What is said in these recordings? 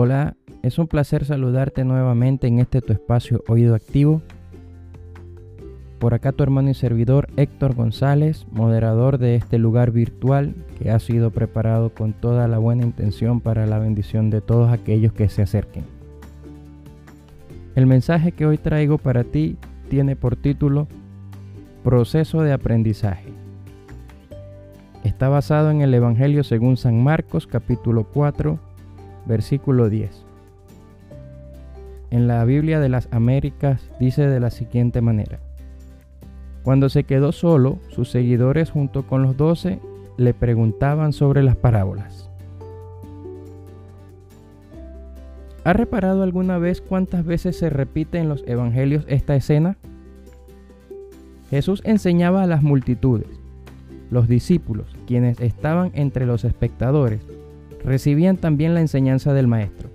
Hola, es un placer saludarte nuevamente en este tu espacio Oído Activo. Por acá tu hermano y servidor Héctor González, moderador de este lugar virtual que ha sido preparado con toda la buena intención para la bendición de todos aquellos que se acerquen. El mensaje que hoy traigo para ti tiene por título Proceso de aprendizaje. Está basado en el Evangelio según San Marcos capítulo 4 versículo 10. En la Biblia de las Américas dice de la siguiente manera. Cuando se quedó solo, sus seguidores junto con los doce le preguntaban sobre las parábolas. ¿Ha reparado alguna vez cuántas veces se repite en los evangelios esta escena? Jesús enseñaba a las multitudes. Los discípulos, quienes estaban entre los espectadores, recibían también la enseñanza del Maestro,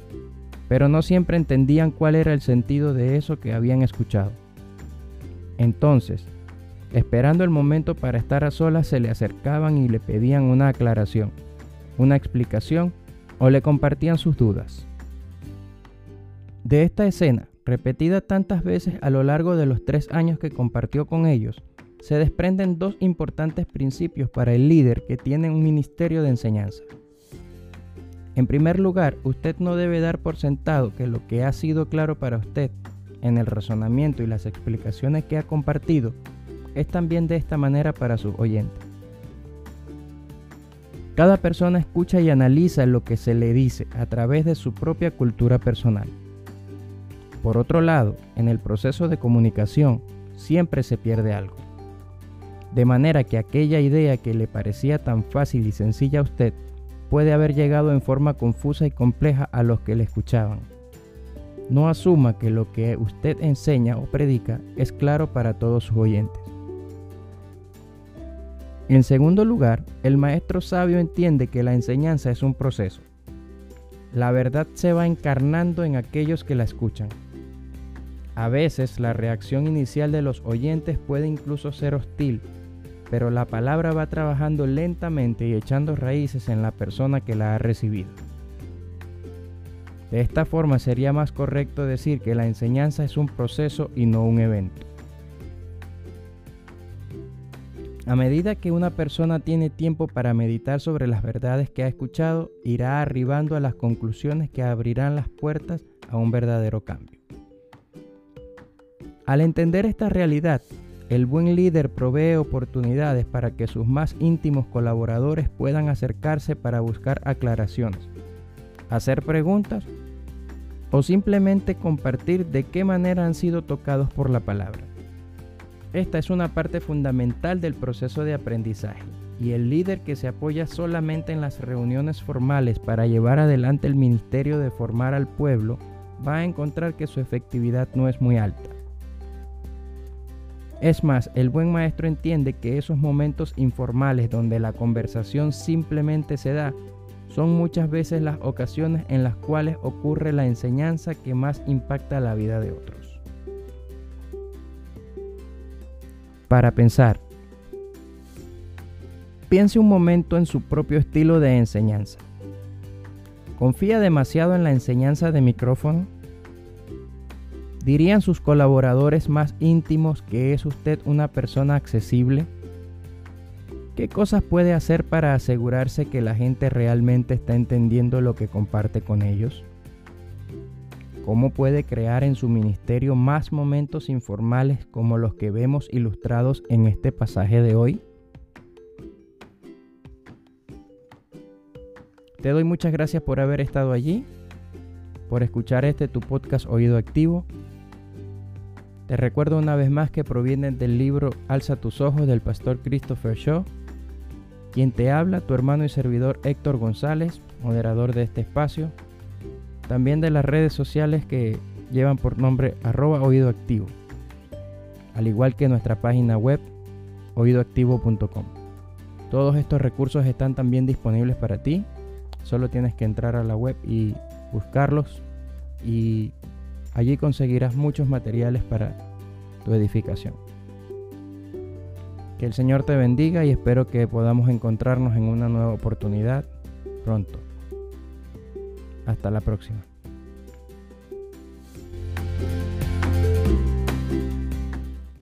pero no siempre entendían cuál era el sentido de eso que habían escuchado. Entonces, esperando el momento para estar a solas, se le acercaban y le pedían una aclaración, una explicación o le compartían sus dudas. De esta escena, repetida tantas veces a lo largo de los tres años que compartió con ellos, se desprenden dos importantes principios para el líder que tiene un ministerio de enseñanza. En primer lugar, usted no debe dar por sentado que lo que ha sido claro para usted en el razonamiento y las explicaciones que ha compartido es también de esta manera para sus oyentes. Cada persona escucha y analiza lo que se le dice a través de su propia cultura personal. Por otro lado, en el proceso de comunicación siempre se pierde algo. De manera que aquella idea que le parecía tan fácil y sencilla a usted puede haber llegado en forma confusa y compleja a los que le escuchaban. No asuma que lo que usted enseña o predica es claro para todos sus oyentes. En segundo lugar, el maestro sabio entiende que la enseñanza es un proceso. La verdad se va encarnando en aquellos que la escuchan. A veces la reacción inicial de los oyentes puede incluso ser hostil pero la palabra va trabajando lentamente y echando raíces en la persona que la ha recibido. De esta forma sería más correcto decir que la enseñanza es un proceso y no un evento. A medida que una persona tiene tiempo para meditar sobre las verdades que ha escuchado, irá arribando a las conclusiones que abrirán las puertas a un verdadero cambio. Al entender esta realidad, el buen líder provee oportunidades para que sus más íntimos colaboradores puedan acercarse para buscar aclaraciones, hacer preguntas o simplemente compartir de qué manera han sido tocados por la palabra. Esta es una parte fundamental del proceso de aprendizaje y el líder que se apoya solamente en las reuniones formales para llevar adelante el ministerio de formar al pueblo va a encontrar que su efectividad no es muy alta. Es más, el buen maestro entiende que esos momentos informales donde la conversación simplemente se da son muchas veces las ocasiones en las cuales ocurre la enseñanza que más impacta la vida de otros. Para pensar, piense un momento en su propio estilo de enseñanza. ¿Confía demasiado en la enseñanza de micrófono? ¿Dirían sus colaboradores más íntimos que es usted una persona accesible? ¿Qué cosas puede hacer para asegurarse que la gente realmente está entendiendo lo que comparte con ellos? ¿Cómo puede crear en su ministerio más momentos informales como los que vemos ilustrados en este pasaje de hoy? Te doy muchas gracias por haber estado allí, por escuchar este tu podcast Oído Activo te recuerdo una vez más que provienen del libro Alza tus ojos del pastor Christopher Shaw. Quien te habla, tu hermano y servidor Héctor González, moderador de este espacio. También de las redes sociales que llevan por nombre arroba oído activo. Al igual que nuestra página web oídoactivo.com. Todos estos recursos están también disponibles para ti. Solo tienes que entrar a la web y buscarlos y Allí conseguirás muchos materiales para tu edificación. Que el Señor te bendiga y espero que podamos encontrarnos en una nueva oportunidad pronto. Hasta la próxima.